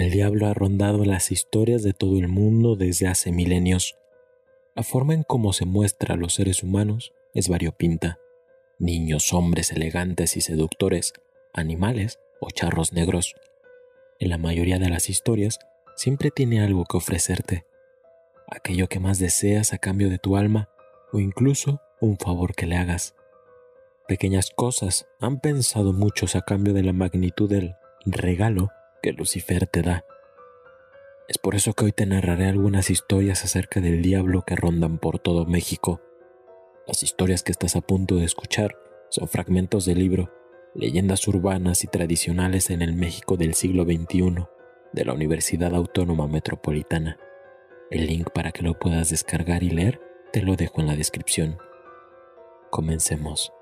El diablo ha rondado las historias de todo el mundo desde hace milenios. La forma en cómo se muestra a los seres humanos es variopinta. Niños, hombres elegantes y seductores, animales o charros negros. En la mayoría de las historias siempre tiene algo que ofrecerte. Aquello que más deseas a cambio de tu alma o incluso un favor que le hagas. Pequeñas cosas han pensado muchos a cambio de la magnitud del regalo que Lucifer te da. Es por eso que hoy te narraré algunas historias acerca del diablo que rondan por todo México. Las historias que estás a punto de escuchar son fragmentos del libro Leyendas urbanas y tradicionales en el México del siglo XXI de la Universidad Autónoma Metropolitana. El link para que lo puedas descargar y leer te lo dejo en la descripción. Comencemos.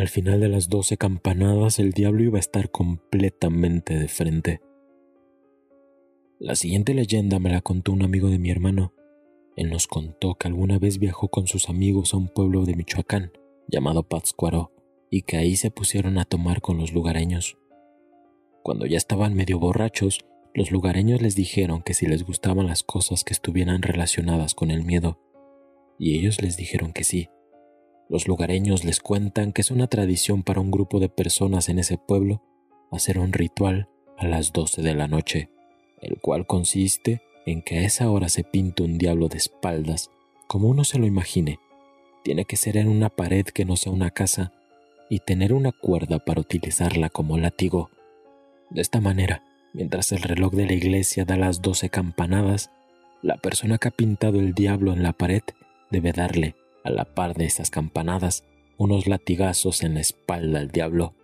Al final de las doce campanadas el diablo iba a estar completamente de frente. La siguiente leyenda me la contó un amigo de mi hermano. Él nos contó que alguna vez viajó con sus amigos a un pueblo de Michoacán llamado Pátzcuaro y que ahí se pusieron a tomar con los lugareños. Cuando ya estaban medio borrachos, los lugareños les dijeron que si les gustaban las cosas que estuvieran relacionadas con el miedo, y ellos les dijeron que sí. Los lugareños les cuentan que es una tradición para un grupo de personas en ese pueblo hacer un ritual a las 12 de la noche, el cual consiste en que a esa hora se pinta un diablo de espaldas, como uno se lo imagine. Tiene que ser en una pared que no sea una casa y tener una cuerda para utilizarla como látigo. De esta manera, mientras el reloj de la iglesia da las 12 campanadas, la persona que ha pintado el diablo en la pared debe darle a la par de esas campanadas, unos latigazos en la espalda al diablo.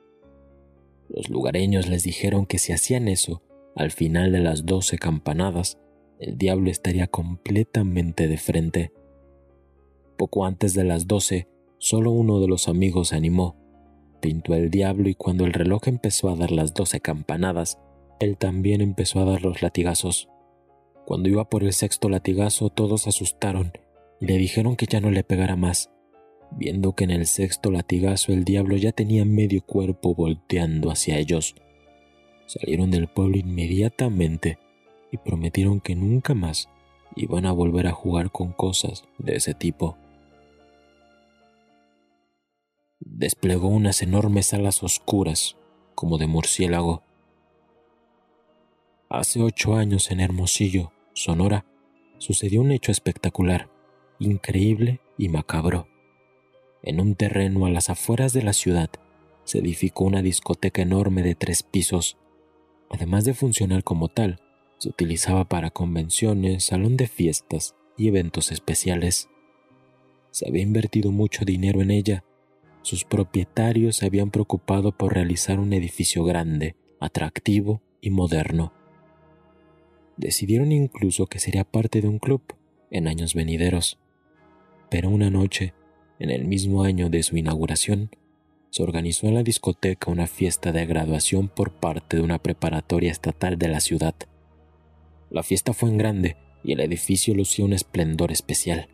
Los lugareños les dijeron que si hacían eso, al final de las doce campanadas, el diablo estaría completamente de frente. Poco antes de las doce, solo uno de los amigos se animó, pintó el diablo y cuando el reloj empezó a dar las doce campanadas, él también empezó a dar los latigazos. Cuando iba por el sexto latigazo todos asustaron le dijeron que ya no le pegara más, viendo que en el sexto latigazo el diablo ya tenía medio cuerpo volteando hacia ellos. Salieron del pueblo inmediatamente y prometieron que nunca más iban a volver a jugar con cosas de ese tipo. Desplegó unas enormes alas oscuras, como de murciélago. Hace ocho años en Hermosillo, Sonora, sucedió un hecho espectacular increíble y macabro. En un terreno a las afueras de la ciudad se edificó una discoteca enorme de tres pisos. Además de funcionar como tal, se utilizaba para convenciones, salón de fiestas y eventos especiales. Se había invertido mucho dinero en ella. Sus propietarios se habían preocupado por realizar un edificio grande, atractivo y moderno. Decidieron incluso que sería parte de un club en años venideros. Pero una noche, en el mismo año de su inauguración, se organizó en la discoteca una fiesta de graduación por parte de una preparatoria estatal de la ciudad. La fiesta fue en grande y el edificio lucía un esplendor especial.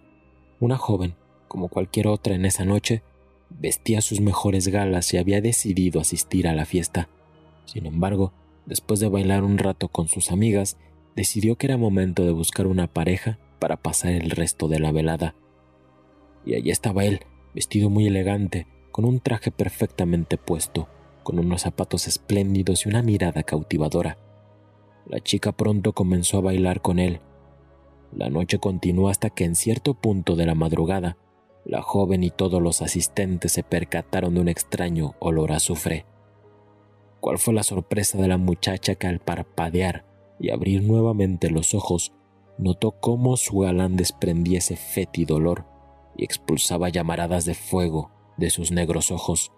Una joven, como cualquier otra en esa noche, vestía sus mejores galas y había decidido asistir a la fiesta. Sin embargo, después de bailar un rato con sus amigas, decidió que era momento de buscar una pareja para pasar el resto de la velada y allí estaba él, vestido muy elegante, con un traje perfectamente puesto, con unos zapatos espléndidos y una mirada cautivadora. La chica pronto comenzó a bailar con él. La noche continuó hasta que en cierto punto de la madrugada, la joven y todos los asistentes se percataron de un extraño olor a azufre. ¿Cuál fue la sorpresa de la muchacha que al parpadear y abrir nuevamente los ojos, notó cómo su galán desprendía ese fétido olor y expulsaba llamaradas de fuego de sus negros ojos.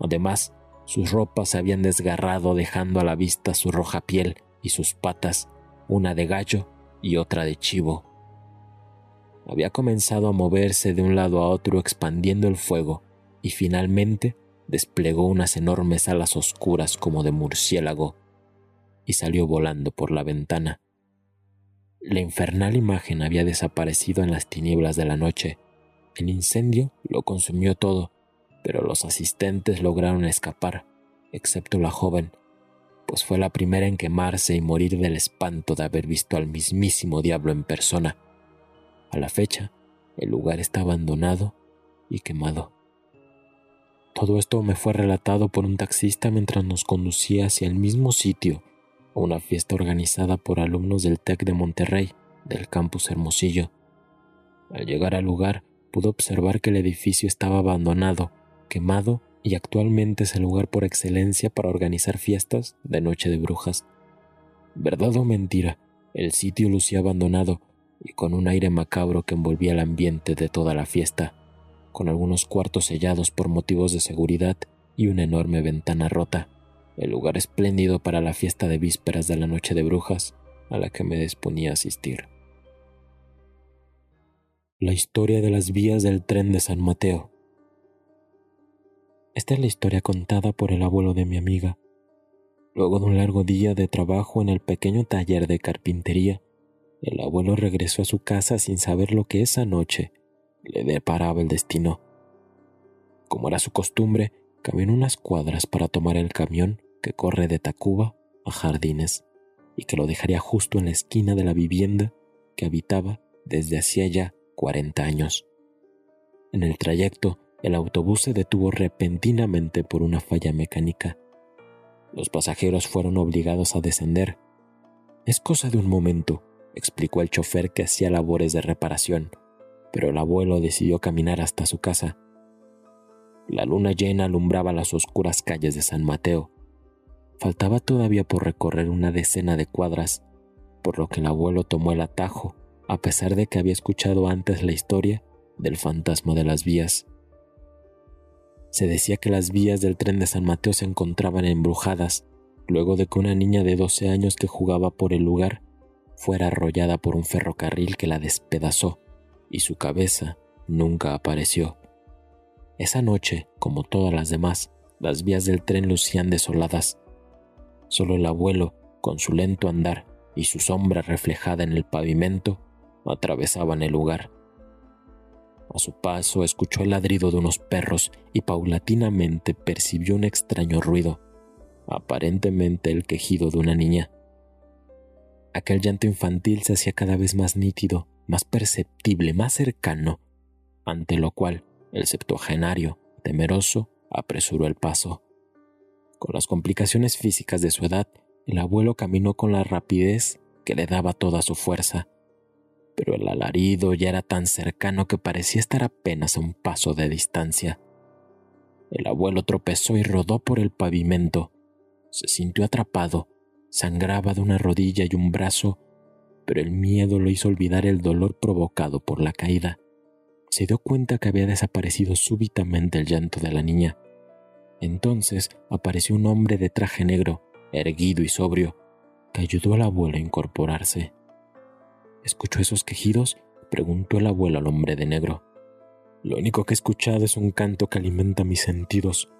Además, sus ropas se habían desgarrado dejando a la vista su roja piel y sus patas, una de gallo y otra de chivo. Había comenzado a moverse de un lado a otro expandiendo el fuego y finalmente desplegó unas enormes alas oscuras como de murciélago y salió volando por la ventana. La infernal imagen había desaparecido en las tinieblas de la noche. El incendio lo consumió todo, pero los asistentes lograron escapar excepto la joven, pues fue la primera en quemarse y morir del espanto de haber visto al mismísimo diablo en persona. A la fecha, el lugar está abandonado y quemado. Todo esto me fue relatado por un taxista mientras nos conducía hacia el mismo sitio, una fiesta organizada por alumnos del TEC de Monterrey, del campus Hermosillo. Al llegar al lugar, pude observar que el edificio estaba abandonado, quemado y actualmente es el lugar por excelencia para organizar fiestas de Noche de Brujas. Verdad o mentira, el sitio lucía abandonado y con un aire macabro que envolvía el ambiente de toda la fiesta, con algunos cuartos sellados por motivos de seguridad y una enorme ventana rota, el lugar espléndido para la fiesta de vísperas de la Noche de Brujas a la que me disponía a asistir. La historia de las vías del tren de San Mateo. Esta es la historia contada por el abuelo de mi amiga. Luego de un largo día de trabajo en el pequeño taller de carpintería, el abuelo regresó a su casa sin saber lo que esa noche le deparaba el destino. Como era su costumbre, caminó unas cuadras para tomar el camión que corre de Tacuba a Jardines y que lo dejaría justo en la esquina de la vivienda que habitaba desde hacía ya 40 años. En el trayecto, el autobús se detuvo repentinamente por una falla mecánica. Los pasajeros fueron obligados a descender. Es cosa de un momento, explicó el chofer que hacía labores de reparación, pero el abuelo decidió caminar hasta su casa. La luna llena alumbraba las oscuras calles de San Mateo. Faltaba todavía por recorrer una decena de cuadras, por lo que el abuelo tomó el atajo a pesar de que había escuchado antes la historia del fantasma de las vías. Se decía que las vías del tren de San Mateo se encontraban embrujadas luego de que una niña de 12 años que jugaba por el lugar fuera arrollada por un ferrocarril que la despedazó y su cabeza nunca apareció. Esa noche, como todas las demás, las vías del tren lucían desoladas. Solo el abuelo, con su lento andar y su sombra reflejada en el pavimento, atravesaban el lugar. A su paso escuchó el ladrido de unos perros y paulatinamente percibió un extraño ruido, aparentemente el quejido de una niña. Aquel llanto infantil se hacía cada vez más nítido, más perceptible, más cercano, ante lo cual el septuagenario, temeroso, apresuró el paso. Con las complicaciones físicas de su edad, el abuelo caminó con la rapidez que le daba toda su fuerza pero el alarido ya era tan cercano que parecía estar apenas a un paso de distancia. El abuelo tropezó y rodó por el pavimento. Se sintió atrapado, sangraba de una rodilla y un brazo, pero el miedo lo hizo olvidar el dolor provocado por la caída. Se dio cuenta que había desaparecido súbitamente el llanto de la niña. Entonces apareció un hombre de traje negro, erguido y sobrio, que ayudó al abuelo a incorporarse. ¿Escuchó esos quejidos? preguntó el abuelo al hombre de negro. Lo único que he escuchado es un canto que alimenta mis sentidos.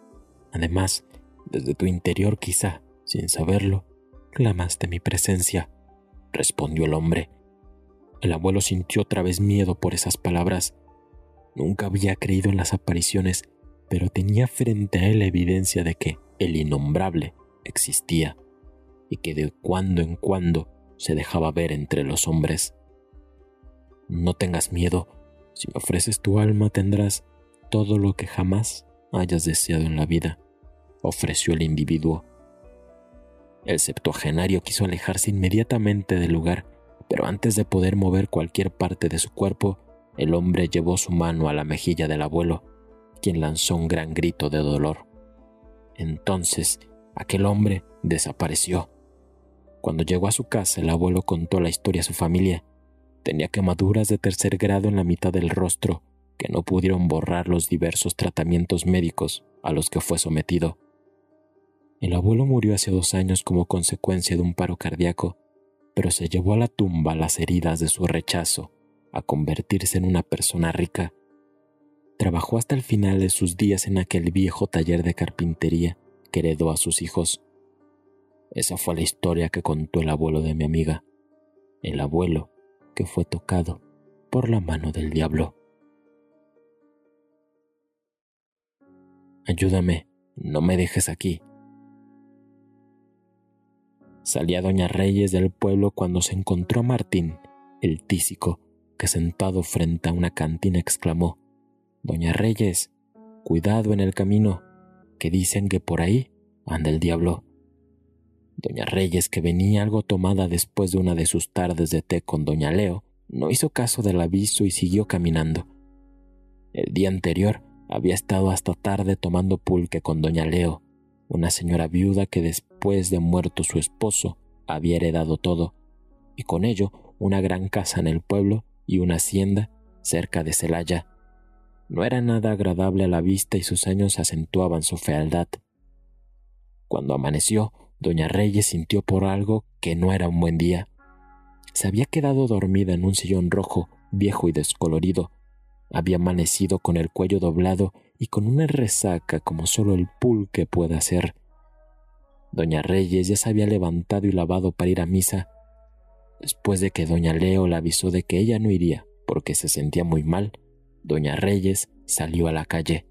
Además, desde tu interior quizá, sin saberlo, clamaste mi presencia, respondió el hombre. El abuelo sintió otra vez miedo por esas palabras. Nunca había creído en las apariciones, pero tenía frente a él evidencia de que el innombrable existía y que de cuando en cuando se dejaba ver entre los hombres. No tengas miedo, si me ofreces tu alma tendrás todo lo que jamás hayas deseado en la vida, ofreció el individuo. El septuagenario quiso alejarse inmediatamente del lugar, pero antes de poder mover cualquier parte de su cuerpo, el hombre llevó su mano a la mejilla del abuelo, quien lanzó un gran grito de dolor. Entonces, aquel hombre desapareció cuando llegó a su casa, el abuelo contó la historia a su familia. Tenía quemaduras de tercer grado en la mitad del rostro que no pudieron borrar los diversos tratamientos médicos a los que fue sometido. El abuelo murió hace dos años como consecuencia de un paro cardíaco, pero se llevó a la tumba las heridas de su rechazo a convertirse en una persona rica. Trabajó hasta el final de sus días en aquel viejo taller de carpintería que heredó a sus hijos. Esa fue la historia que contó el abuelo de mi amiga, el abuelo que fue tocado por la mano del diablo. Ayúdame, no me dejes aquí, Salía doña Reyes del pueblo cuando se encontró a Martín, el tísico, que sentado frente a una cantina exclamó, Doña Reyes, cuidado en el camino, que dicen que por ahí anda el diablo. Doña Reyes, que venía algo tomada después de una de sus tardes de té con doña Leo, no hizo caso del aviso y siguió caminando. El día anterior había estado hasta tarde tomando pulque con doña Leo, una señora viuda que después de muerto su esposo había heredado todo, y con ello una gran casa en el pueblo y una hacienda cerca de Celaya. No era nada agradable a la vista y sus años acentuaban su fealdad. Cuando amaneció, doña Reyes sintió por algo que no era un buen día. Se había quedado dormida en un sillón rojo, viejo y descolorido. Había amanecido con el cuello doblado y con una resaca como solo el pulque puede hacer. Doña Reyes ya se había levantado y lavado para ir a misa. Después de que doña Leo la avisó de que ella no iría porque se sentía muy mal, doña Reyes salió a la calle.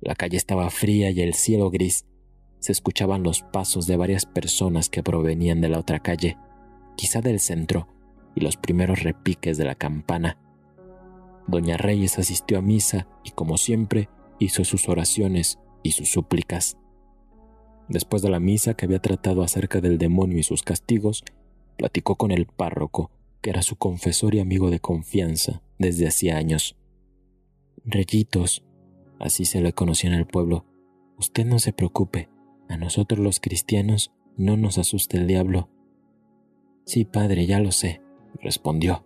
La calle estaba fría y el cielo gris. Se escuchaban los pasos de varias personas que provenían de la otra calle, quizá del centro, y los primeros repiques de la campana. Doña Reyes asistió a misa y, como siempre, hizo sus oraciones y sus súplicas. Después de la misa que había tratado acerca del demonio y sus castigos, platicó con el párroco, que era su confesor y amigo de confianza desde hacía años. Reyitos, así se le conocía en el pueblo, usted no se preocupe, a nosotros los cristianos no nos asusta el diablo. Sí, padre, ya lo sé, respondió.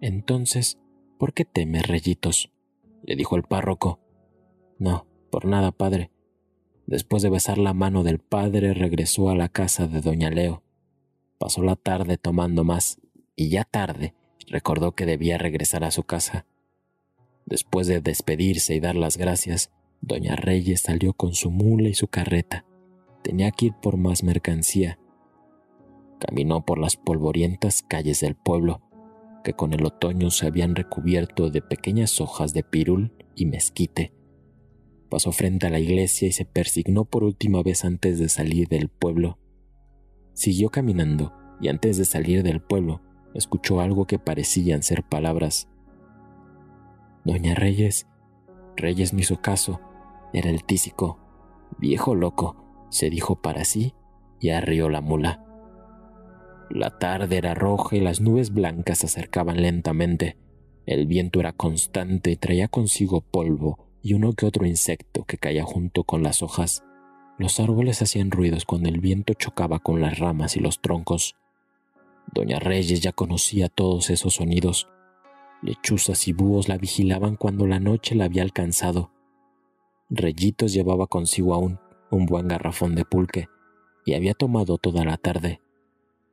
Entonces, ¿Por qué temes, Reyitos? le dijo el párroco. No, por nada, padre. Después de besar la mano del padre, regresó a la casa de doña Leo. Pasó la tarde tomando más, y ya tarde recordó que debía regresar a su casa. Después de despedirse y dar las gracias, doña Reyes salió con su mula y su carreta. Tenía que ir por más mercancía. Caminó por las polvorientas calles del pueblo, que con el otoño se habían recubierto de pequeñas hojas de pirul y mezquite. Pasó frente a la iglesia y se persignó por última vez antes de salir del pueblo. Siguió caminando y antes de salir del pueblo escuchó algo que parecían ser palabras. Doña Reyes, Reyes no hizo caso, era el tísico, viejo loco, se dijo para sí y arrió la mula. La tarde era roja y las nubes blancas se acercaban lentamente. El viento era constante y traía consigo polvo y uno que otro insecto que caía junto con las hojas. Los árboles hacían ruidos cuando el viento chocaba con las ramas y los troncos. Doña Reyes ya conocía todos esos sonidos. Lechuzas y búhos la vigilaban cuando la noche la había alcanzado. Reyitos llevaba consigo aún un buen garrafón de pulque y había tomado toda la tarde.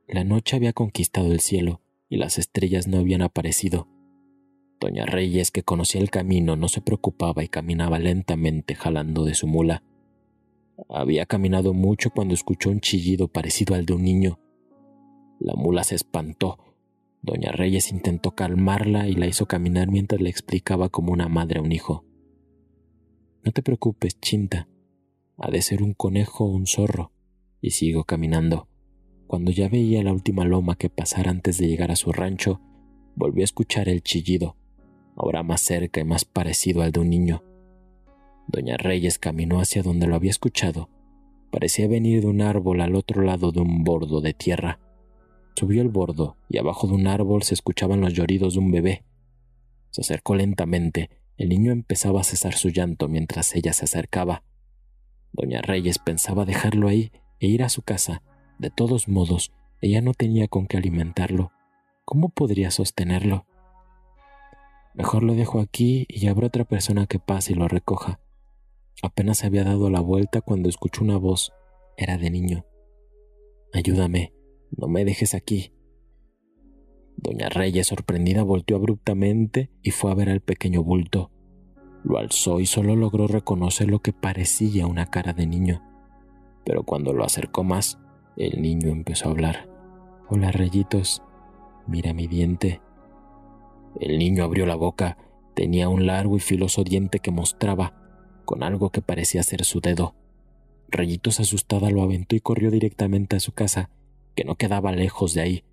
La noche había conquistado el cielo y las estrellas no habían aparecido. Doña Reyes, que conocía el camino, no se preocupaba y caminaba lentamente jalando de su mula. Había caminado mucho cuando escuchó un chillido parecido al de un niño. La mula se espantó. Doña Reyes intentó calmarla y la hizo caminar mientras le explicaba como una madre a un hijo. No te preocupes, Chinta. Ha de ser un conejo o un zorro. Y sigo caminando. Cuando ya veía la última loma que pasar antes de llegar a su rancho, volvió a escuchar el chillido, ahora más cerca y más parecido al de un niño. Doña Reyes caminó hacia donde lo había escuchado. Parecía venir de un árbol al otro lado de un bordo de tierra. Subió el bordo y abajo de un árbol se escuchaban los lloridos de un bebé. Se acercó lentamente. El niño empezaba a cesar su llanto mientras ella se acercaba. Doña Reyes pensaba dejarlo ahí e ir a su casa, de todos modos, ella no tenía con qué alimentarlo. ¿Cómo podría sostenerlo? Mejor lo dejo aquí y habrá otra persona que pase y lo recoja. Apenas había dado la vuelta cuando escuchó una voz. Era de niño. Ayúdame, no me dejes aquí. Doña Reyes, sorprendida, volteó abruptamente y fue a ver al pequeño bulto. Lo alzó y solo logró reconocer lo que parecía una cara de niño. Pero cuando lo acercó más, el niño empezó a hablar. Hola, Reyitos. Mira mi diente. El niño abrió la boca. Tenía un largo y filoso diente que mostraba, con algo que parecía ser su dedo. Rayitos asustada lo aventó y corrió directamente a su casa, que no quedaba lejos de ahí.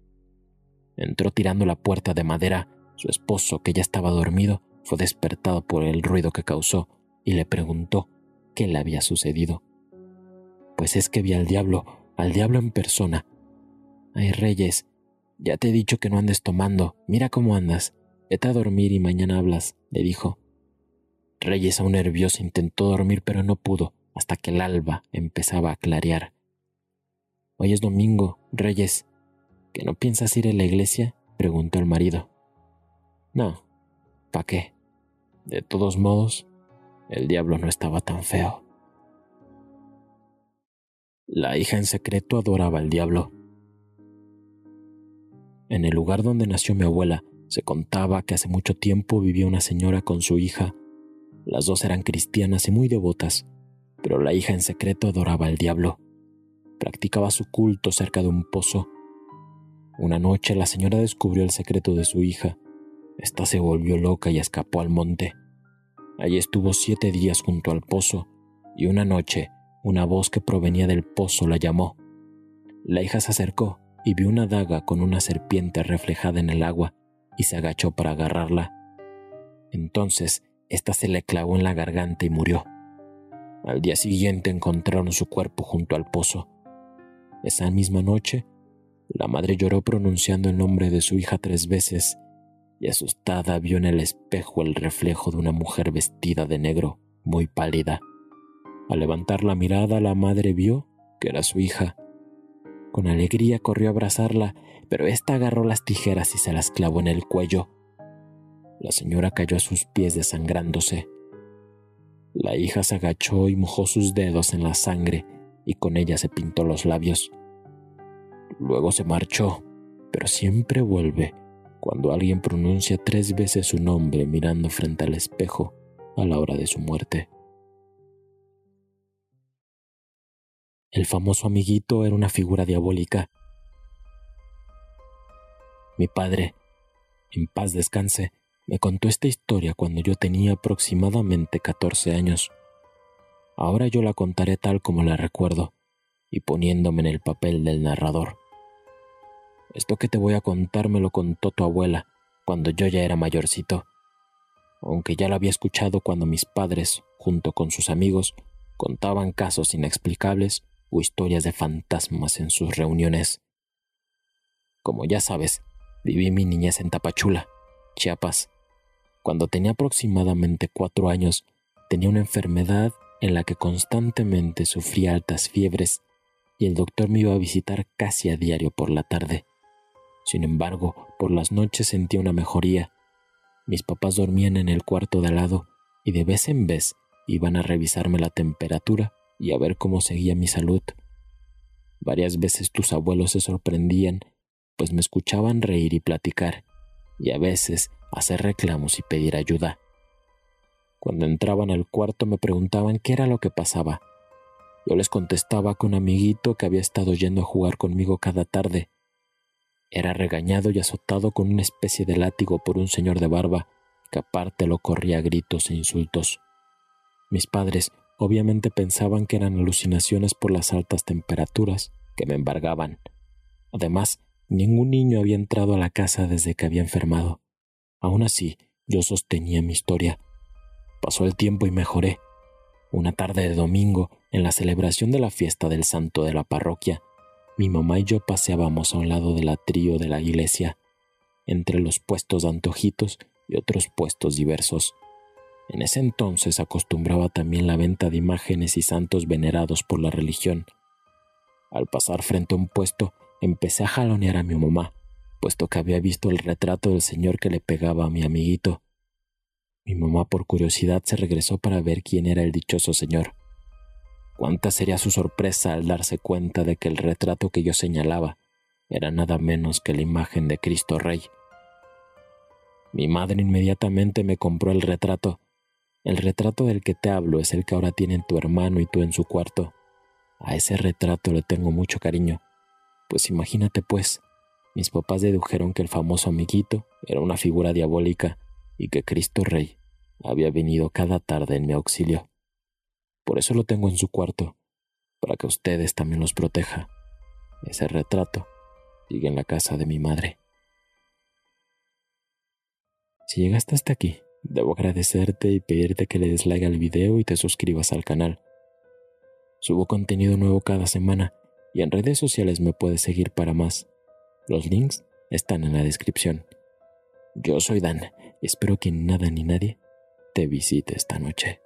Entró tirando la puerta de madera. Su esposo, que ya estaba dormido, fue despertado por el ruido que causó y le preguntó qué le había sucedido. Pues es que vi al diablo, al diablo en persona. Ay, Reyes, ya te he dicho que no andes tomando, mira cómo andas. Vete a dormir y mañana hablas, le dijo. Reyes, aún nervioso, intentó dormir, pero no pudo hasta que el alba empezaba a clarear. Hoy es domingo, Reyes. ¿Que no piensas ir a la iglesia? preguntó el marido. No, ¿pa' qué? De todos modos, el diablo no estaba tan feo. La hija en secreto adoraba al diablo. En el lugar donde nació mi abuela, se contaba que hace mucho tiempo vivía una señora con su hija. Las dos eran cristianas y muy devotas pero la hija en secreto adoraba al diablo. Practicaba su culto cerca de un pozo. Una noche la señora descubrió el secreto de su hija. Esta se volvió loca y escapó al monte. Allí estuvo siete días junto al pozo, y una noche una voz que provenía del pozo la llamó. La hija se acercó y vio una daga con una serpiente reflejada en el agua y se agachó para agarrarla. Entonces, ésta se le clavó en la garganta y murió. Al día siguiente encontraron su cuerpo junto al pozo. Esa misma noche, la madre lloró pronunciando el nombre de su hija tres veces y asustada vio en el espejo el reflejo de una mujer vestida de negro, muy pálida. Al levantar la mirada, la madre vio que era su hija. Con alegría corrió a abrazarla, pero ésta agarró las tijeras y se las clavó en el cuello. La señora cayó a sus pies desangrándose. La hija se agachó y mojó sus dedos en la sangre y con ella se pintó los labios. Luego se marchó, pero siempre vuelve cuando alguien pronuncia tres veces su nombre mirando frente al espejo a la hora de su muerte. El famoso amiguito era una figura diabólica. Mi padre, en paz descanse, me contó esta historia cuando yo tenía aproximadamente 14 años. Ahora yo la contaré tal como la recuerdo y poniéndome en el papel del narrador. Esto que te voy a contar me lo contó tu abuela cuando yo ya era mayorcito, aunque ya lo había escuchado cuando mis padres, junto con sus amigos, contaban casos inexplicables o historias de fantasmas en sus reuniones. Como ya sabes, viví mi niñez en Tapachula, Chiapas, cuando tenía aproximadamente cuatro años, tenía una enfermedad en la que constantemente sufría altas fiebres y el doctor me iba a visitar casi a diario por la tarde. Sin embargo, por las noches sentía una mejoría. Mis papás dormían en el cuarto de al lado y de vez en vez iban a revisarme la temperatura y a ver cómo seguía mi salud. Varias veces tus abuelos se sorprendían, pues me escuchaban reír y platicar, y a veces hacer reclamos y pedir ayuda. Cuando entraban al cuarto me preguntaban qué era lo que pasaba. Yo les contestaba que un amiguito que había estado yendo a jugar conmigo cada tarde era regañado y azotado con una especie de látigo por un señor de barba que aparte lo corría a gritos e insultos. Mis padres obviamente pensaban que eran alucinaciones por las altas temperaturas que me embargaban. Además, ningún niño había entrado a la casa desde que había enfermado. Aún así, yo sostenía mi historia. Pasó el tiempo y mejoré. Una tarde de domingo, en la celebración de la fiesta del santo de la parroquia, mi mamá y yo paseábamos a un lado del atrio de la iglesia, entre los puestos de antojitos y otros puestos diversos. En ese entonces acostumbraba también la venta de imágenes y santos venerados por la religión. Al pasar frente a un puesto, empecé a jalonear a mi mamá, puesto que había visto el retrato del señor que le pegaba a mi amiguito. Mi mamá por curiosidad se regresó para ver quién era el dichoso señor. Cuánta sería su sorpresa al darse cuenta de que el retrato que yo señalaba era nada menos que la imagen de Cristo Rey. Mi madre inmediatamente me compró el retrato. El retrato del que te hablo es el que ahora tienen tu hermano y tú en su cuarto. A ese retrato le tengo mucho cariño. Pues imagínate pues, mis papás dedujeron que el famoso amiguito era una figura diabólica y que Cristo Rey había venido cada tarde en mi auxilio. Por eso lo tengo en su cuarto. para que ustedes también los proteja. Ese retrato sigue en la casa de mi madre. Si llegaste hasta aquí, debo agradecerte y pedirte que le des like al video y te suscribas al canal. Subo contenido nuevo cada semana y en redes sociales me puedes seguir para más. Los links están en la descripción. Yo soy Dan, espero que nada ni nadie te visite esta noche.